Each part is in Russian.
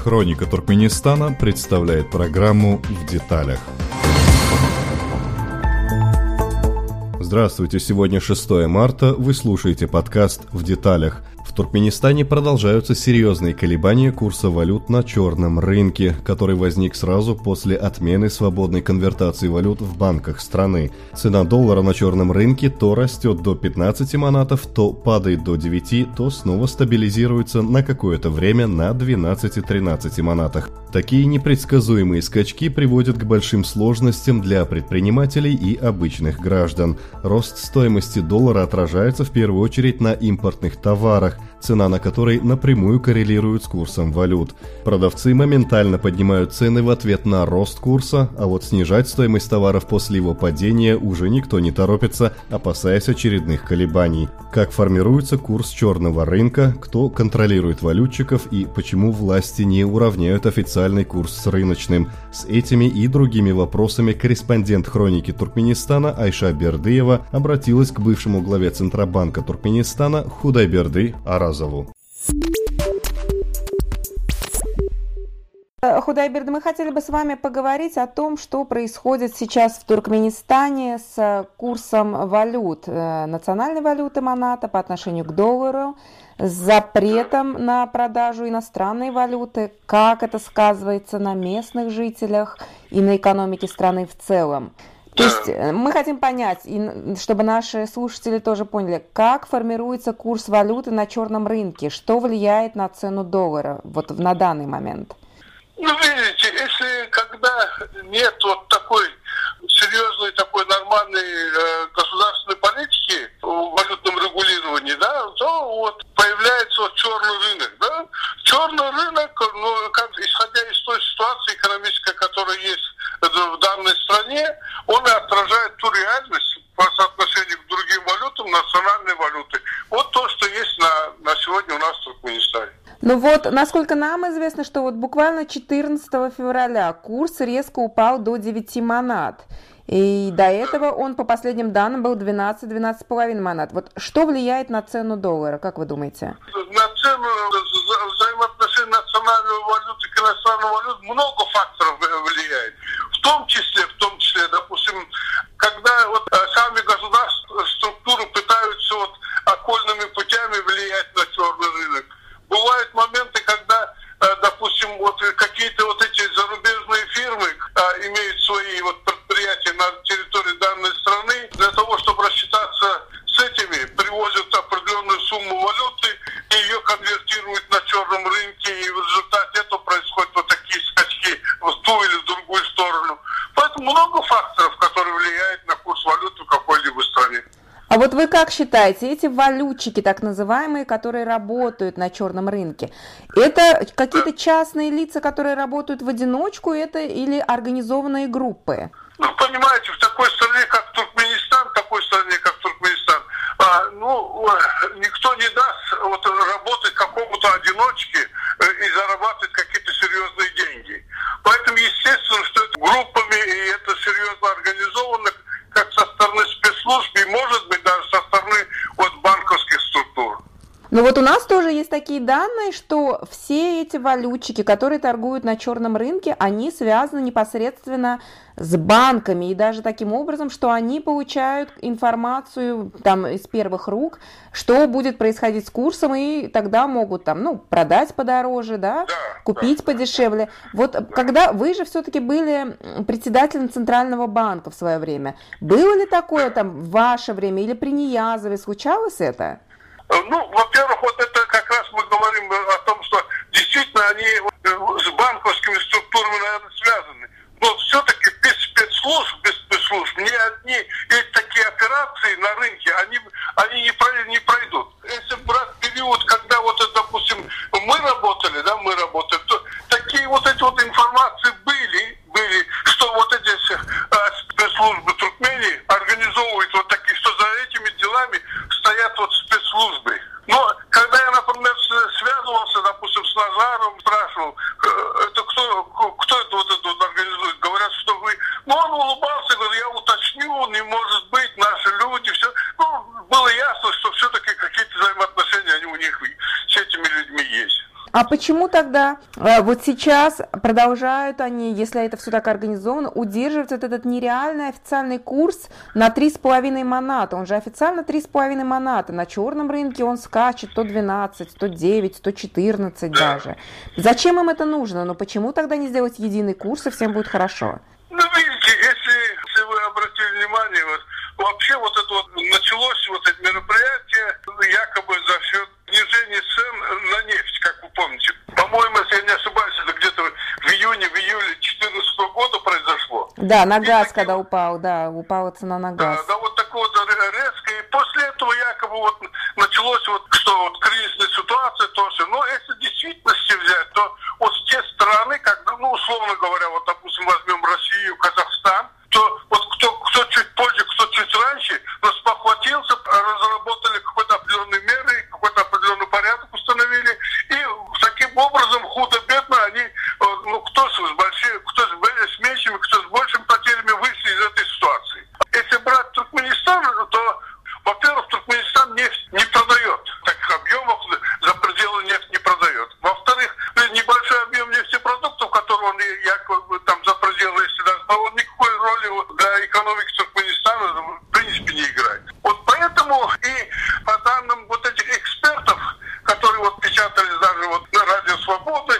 Хроника Туркменистана представляет программу «В деталях». Здравствуйте, сегодня 6 марта, вы слушаете подкаст «В деталях». Туркменистане продолжаются серьезные колебания курса валют на черном рынке, который возник сразу после отмены свободной конвертации валют в банках страны. Цена доллара на черном рынке то растет до 15 манатов, то падает до 9, то снова стабилизируется на какое-то время на 12-13 манатах. Такие непредсказуемые скачки приводят к большим сложностям для предпринимателей и обычных граждан. Рост стоимости доллара отражается в первую очередь на импортных товарах, цена на который напрямую коррелирует с курсом валют. Продавцы моментально поднимают цены в ответ на рост курса, а вот снижать стоимость товаров после его падения уже никто не торопится, опасаясь очередных колебаний. Как формируется курс черного рынка, кто контролирует валютчиков и почему власти не уравняют официальный курс с рыночным. С этими и другими вопросами корреспондент хроники Туркменистана Айша Бердыева обратилась к бывшему главе Центробанка Туркменистана Худайберды Аразову. Худайберд, мы хотели бы с вами поговорить о том, что происходит сейчас в Туркменистане с курсом валют, э, национальной валюты Маната по отношению к доллару, с запретом на продажу иностранной валюты, как это сказывается на местных жителях и на экономике страны в целом. То есть э, мы хотим понять, и чтобы наши слушатели тоже поняли, как формируется курс валюты на черном рынке, что влияет на цену доллара вот на данный момент. Ну, видите, если когда нет вот такой серьезной, такой нормальной э, государственной политики валютном регулировании, да, то вот появляется вот черный рынок, да. Черный рынок, ну, как, исходя из той ситуации экономической, которая есть в данной стране, он отражает ту реальность по соотношению к другим валютам, национальной валюты. Вот то, что есть на, на сегодня у нас в Туркменистане. Ну вот, насколько нам известно, что вот буквально 14 февраля курс резко упал до 9 монат. И до этого он, по последним данным, был 12-12,5 монат. Вот что влияет на цену доллара, как вы думаете? На цену взаимоотношения национальной валюты к иностранной валюте много факторов влияет. В том числе, в том числе, допустим, когда вот э, сами государства, структуры пытаются вот окольными путями влиять на черный рынок бывают моменты, когда, э, допустим, вот какие-то вот эти зарубежные фирмы а, имеют свои вот предприятия на территории данной страны, для того, чтобы рассчитаться с этими, привозят определенную сумму валюты и ее конвертируют на черном рынке, и в результате этого происходят вот такие скачки в ту или в другую сторону. Поэтому много факторов, которые влияют на курс валюты в какой-либо стране. А вот вы как считаете, эти валютчики, так называемые, которые работают на черном рынке, это какие-то частные лица, которые работают в одиночку, это или организованные группы? Ну, понимаете, в такой стране, как Туркменистан, в такой стране, как Туркменистан, а, ну, никто не даст вот, работать какому-то одиночке э, и зарабатывать какие-то серьезные деньги. Поэтому, естественно, что это группами, и это серьезно организовано, как со стороны спецслужб, и, может быть, даже со стороны вот, банковских структур. Но вот у нас тоже есть такие данные, что все эти валютчики, которые торгуют на черном рынке, они связаны непосредственно с банками и даже таким образом, что они получают информацию там из первых рук, что будет происходить с курсом, и тогда могут там, ну, продать подороже, да, Да, купить да. подешевле. Вот когда вы же все-таки были председателем Центрального банка в свое время, было ли такое там в ваше время или при Ниязове случалось это? Ну, во-первых, вот это как раз мы говорим о том, что действительно они с банковскими структурами, наверное, связаны. Но все-таки без спецслужб, без спецслужб ни одни эти такие операции на рынке, они, они не, не пройдут. почему не может быть наши люди, все. Ну, было ясно, что все-таки какие-то взаимоотношения они у них с этими людьми есть. А почему тогда э, вот сейчас продолжают они, если это все так организовано, удерживать вот этот нереальный официальный курс на 3,5 маната? Он же официально 3,5 маната. На черном рынке он скачет 112, 109, 114 даже. Зачем им это нужно? Но почему тогда не сделать единый курс, и всем будет хорошо? Ну, вообще вот это вот началось вот это мероприятие якобы за счет снижения цен на нефть, как вы помните. По-моему, если я не ошибаюсь, это где-то в июне, в июле 2014 года произошло. Да, на газ, и когда упал, да, упала цена на газ. Да, да, вот такое вот резко. И после этого якобы вот началось вот, что вот кризисная ситуация тоже. Но если действительности взять, то вот те страны, как, ну, условно говоря, вот, допустим, возьмем Россию, Казахстан, то вот кто, кто чуть позже, кто чуть раньше, но спохватился, разработали какой-то определенные меры, какой-то определенный порядок установили, и таким образом худо-бедно они, э, ну, кто с большими, кто с меньшими, кто с большими потерями вышли из этой ситуации. Если брать Туркменистан, то, во-первых, Туркменистан нефть не продает в таких объемах, за пределы нефть не продает. Во-вторых, небольшой объем нефтепродуктов, который он якобы там за пределы, если даже, он никакой роли для экономики Туркменистана в принципе не играет. Вот поэтому и по данным вот этих экспертов, которые вот печатались даже вот на Радио Свободы,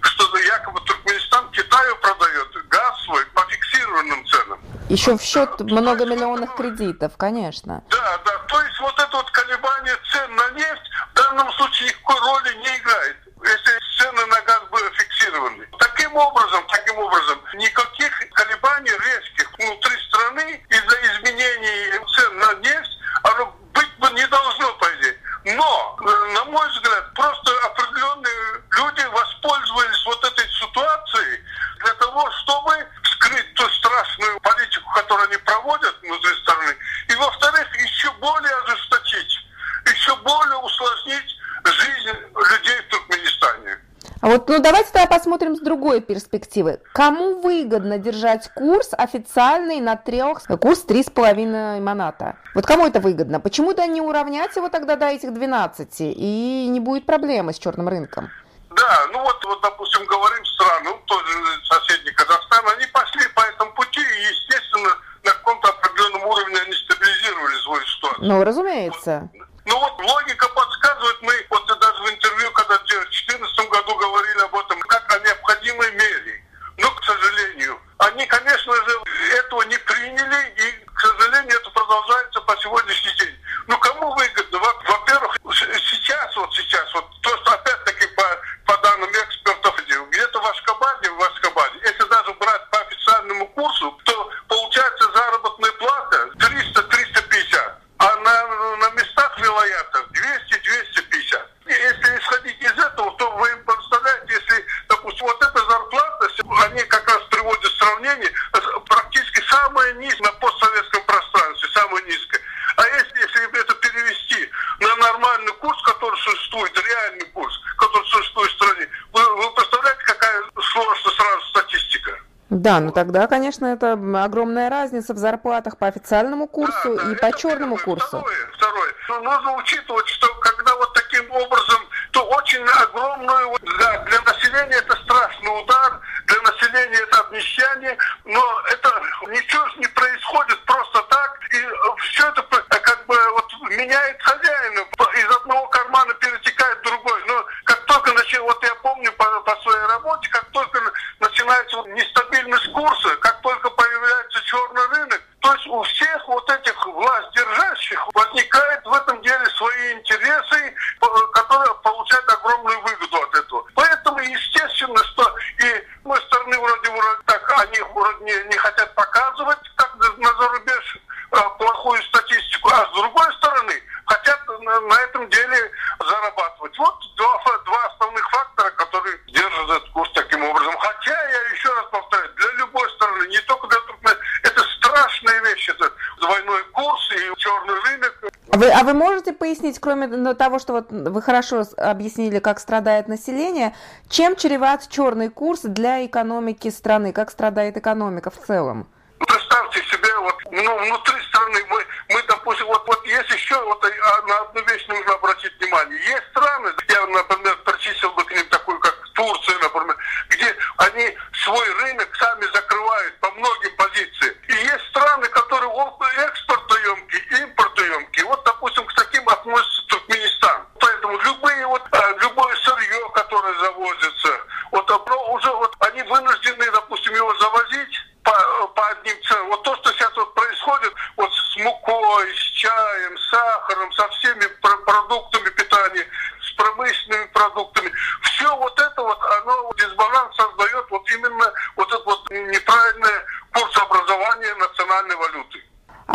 что якобы Туркменистан Китаю продает газ свой по фиксированным ценам. Еще в счет многомиллионных кредитов, конечно. Да, да. То есть вот это вот колебание цен на нефть в данном случае никакой роли не играет, если цены на газ были фиксированы. Таким образом, таким образом, никаких колебаний резких внутри страны из-за изменений цен на нефть оно быть бы не должно, по идее. Но, на мой взгляд, просто определенные люди воспользовались вот этой ситуацией для того, чтобы скрыть ту страшную политику, которую они проводят внутри страны, и, во-вторых, еще более ожесточить, еще более усложнить жизнь людей в Туркменистане. А вот, ну давайте тогда посмотрим с другой перспективы. Кому выгодно держать курс официальный на трех, курс 3,5 моната? Вот кому это выгодно? Почему-то не уравнять его тогда до этих 12, и не будет проблемы с черным рынком. Да, ну вот, вот допустим, говорим страны, ну, тоже соседний Казахстан, они пошли по этому пути, и, естественно, на каком-то определенном уровне они стабилизировали свою ситуацию. Ну, разумеется. Вот Да, ну тогда, конечно, это огромная разница в зарплатах по официальному курсу да, да, и по черному первое. курсу. Второе, второе. Ну, нужно учитывать, что когда вот таким образом, то очень огромную, да, для населения это страшный удар, для населения это обнищание, но это кроме ну, того, что вот вы хорошо объяснили, как страдает население, чем чреват черный курс для экономики страны? Как страдает экономика в целом? Представьте себе, вот, ну, внутри страны мы, мы допустим, вот, вот есть еще вот, э, а, на одну вещь нужно обратить внимание. Есть страны, я, например, причислил бы к ним такую, как Турция, например, где они свой рынок сами закрывают по многим позициям. И есть страны, которые экспортоемки, импортоемки. Вот, допустим, к таким относятся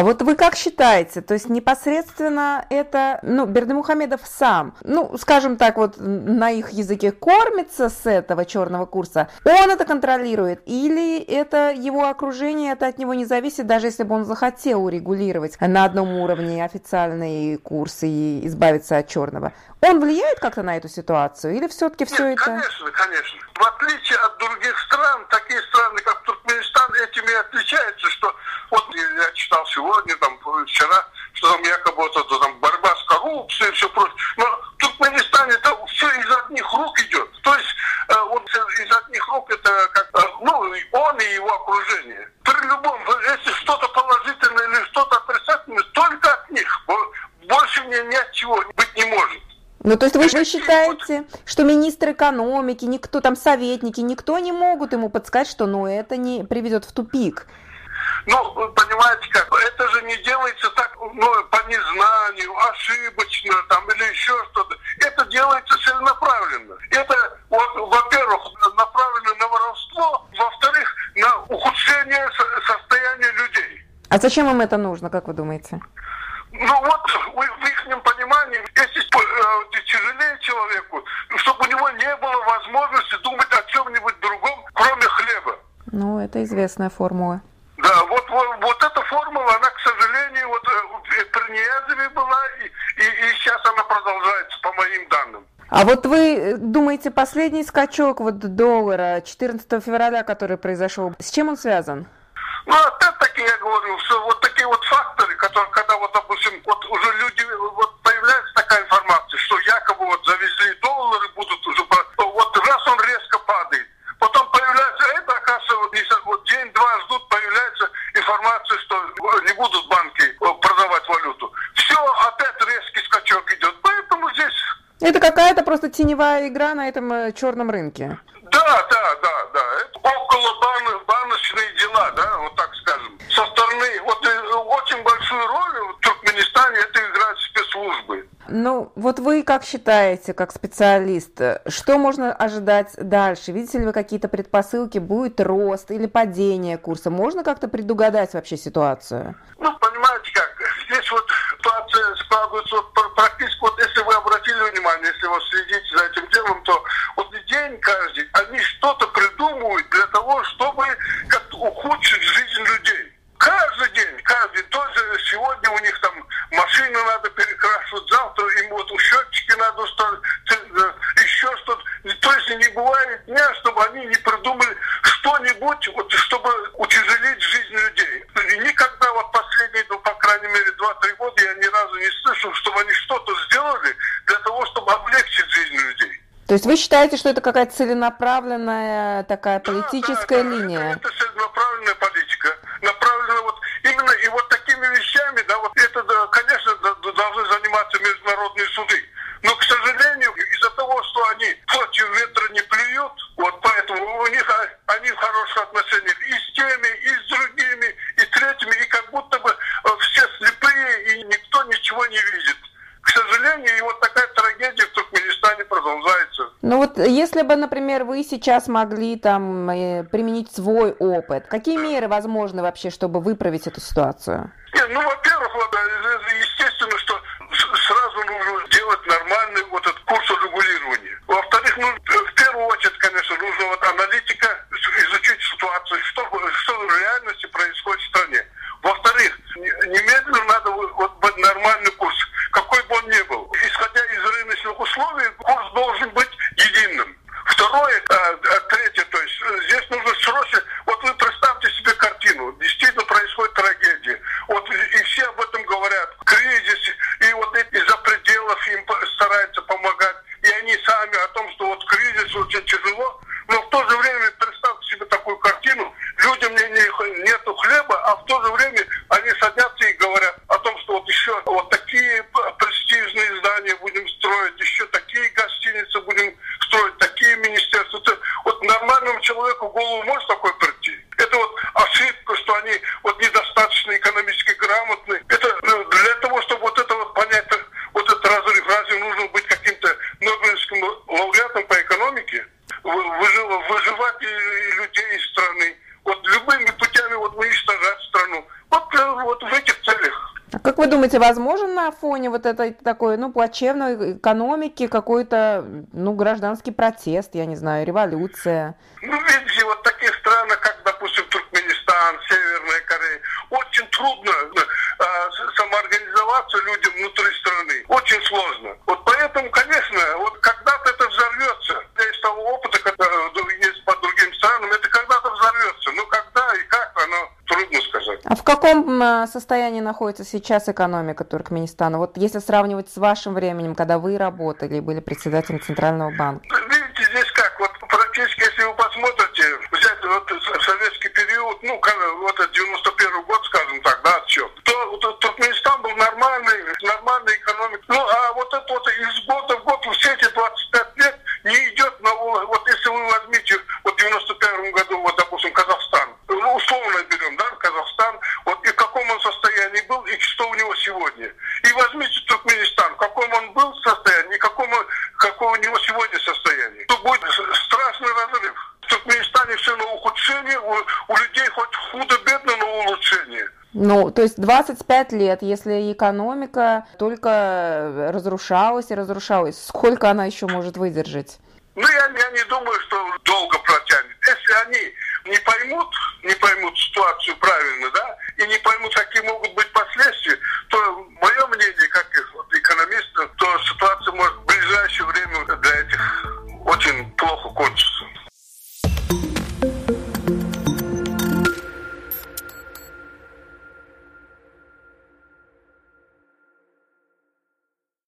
А вот вы как считаете, то есть непосредственно это, ну, Бердымухамедов сам, ну, скажем так, вот на их языке кормится с этого черного курса, он это контролирует, или это его окружение, это от него не зависит, даже если бы он захотел урегулировать на одном уровне официальные курсы и избавиться от черного? Он влияет как-то на эту ситуацию, или все-таки все Нет, это... конечно, конечно. В отличие от других стран, такие страны, как Туркменистан, этим и отличаются, что вот я читал сегодня, там, вчера, что там якобы вот это, там, борьба с коррупцией и все прочее. Но в Туркменистане это все из одних рук идет. То есть э, вот из одних рук это как, э, ну, он и его окружение. При любом, если что-то положительное или что-то отрицательное, только от них. Больше мне ни от чего. Ну, то есть вы, вы считаете, что министр экономики, никто там, советники, никто не могут ему подсказать, что ну это не приведет в тупик? Ну, понимаете как, это же не делается так, ну, по незнанию, ошибочно там или еще что-то. Это делается целенаправленно. Это, вот, во-первых, направлено на воровство, во-вторых, на ухудшение состояния людей. А зачем им это нужно, как вы думаете? Ну вот, в их понимании, если э, тяжелее человеку, чтобы у него не было возможности думать о чем-нибудь другом, кроме хлеба. Ну, это известная формула. Да, вот, вот, вот эта формула, она, к сожалению, вот э, при Ниязове была, и, и, и сейчас она продолжается, по моим данным. А вот вы э, думаете, последний скачок вот доллара 14 февраля, который произошел, с чем он связан? Ну, опять-таки теневая игра на этом э, черном рынке. Да, да, да, да. Это около бан, баночные дела, да, вот так скажем. Со стороны, вот э, очень большую роль в Туркменистане это играют спецслужбы. Ну, вот вы как считаете, как специалист, что можно ожидать дальше? Видите ли вы какие-то предпосылки? Будет рост или падение курса? Можно как-то предугадать вообще ситуацию? Ну, понимаете как, здесь вот ситуация складывается вот практически, вот если если вы следите за этим делом, то вот день каждый, они что-то придумывают для того, чтобы как-то ухудшить жизнь людей. Каждый день, каждый, тоже сегодня у них там машины надо перекрашивать, завтра им вот счетчики надо устроить, еще что-то. То есть не бывает дня, чтобы они не придумали что-нибудь, вот, чтобы утяжелить жизнь людей. И никогда вот последние, ну, по крайней мере, 2-3 года я ни разу не слышал, чтобы они что-то сделали для того, чтобы облегчить жизнь людей. То есть вы считаете, что это какая-то целенаправленная такая политическая да, да, линия? Это, это целенаправленная политика. Направлена вот именно и вот такими вещами, да, вот это, да, конечно, должны заниматься международные суды. Но, к сожалению, из-за того, что они против ветра не плюют, вот поэтому у них они в хороших отношениях и с теми, и с другими, и с третьими, и как будто бы э, все слепые, и никто ничего не видит. Ну вот, если бы, например, вы сейчас могли там э, применить свой опыт, какие меры возможны вообще, чтобы выправить эту ситуацию? Нет, ну, во-первых, вот, э, естественно, что сразу нужно делать нормальный вот этот курс регулирования. Во-вторых, ну, в первую очередь, конечно, нужно вот аналитика, изучить ситуацию, что, что в реальности происходит в стране. Во-вторых, немедленно надо вот нормальный курс, какой бы он ни был. Исходя из рыночных условий, человеку в голову может такое прийти? Это вот ошибка, что они вот недостаточно экономически грамотны. Это ну, для того, чтобы вот это вот понять, вот этот разрыв, разве нужно быть каким-то Нобелевским лауреатом по экономике? Выживать людей из страны. Вот любыми путями вот уничтожать страну. Вот, э, вот в этих целях. А как вы думаете, возможен на фоне вот этой такой, ну, плачевной экономики какой-то, ну, гражданский протест, я не знаю, революция? Ну, ведь вот таких странах, как, допустим, Туркменистан, Северная Корея, очень трудно э, самоорганизоваться людям внутри страны. Очень сложно. Вот поэтому, конечно, вот когда-то это взорвется. Из того опыта, который есть по другим странам, это когда-то взорвется. Но когда и как, оно трудно сказать. А в каком э, состоянии находится сейчас экономика Туркменистана? Вот если сравнивать с вашим временем, когда вы работали, были председателем Центрального банка. То есть 25 лет, если экономика только разрушалась и разрушалась, сколько она еще может выдержать? Ну, я, я не думаю, что долго протянет. Если они не поймут, не поймут ситуацию правильно, да, и не поймут, какие могут быть последствия, то мое мнение, как экономиста, то ситуация может в ближайшее время для этих очень плохо кончится.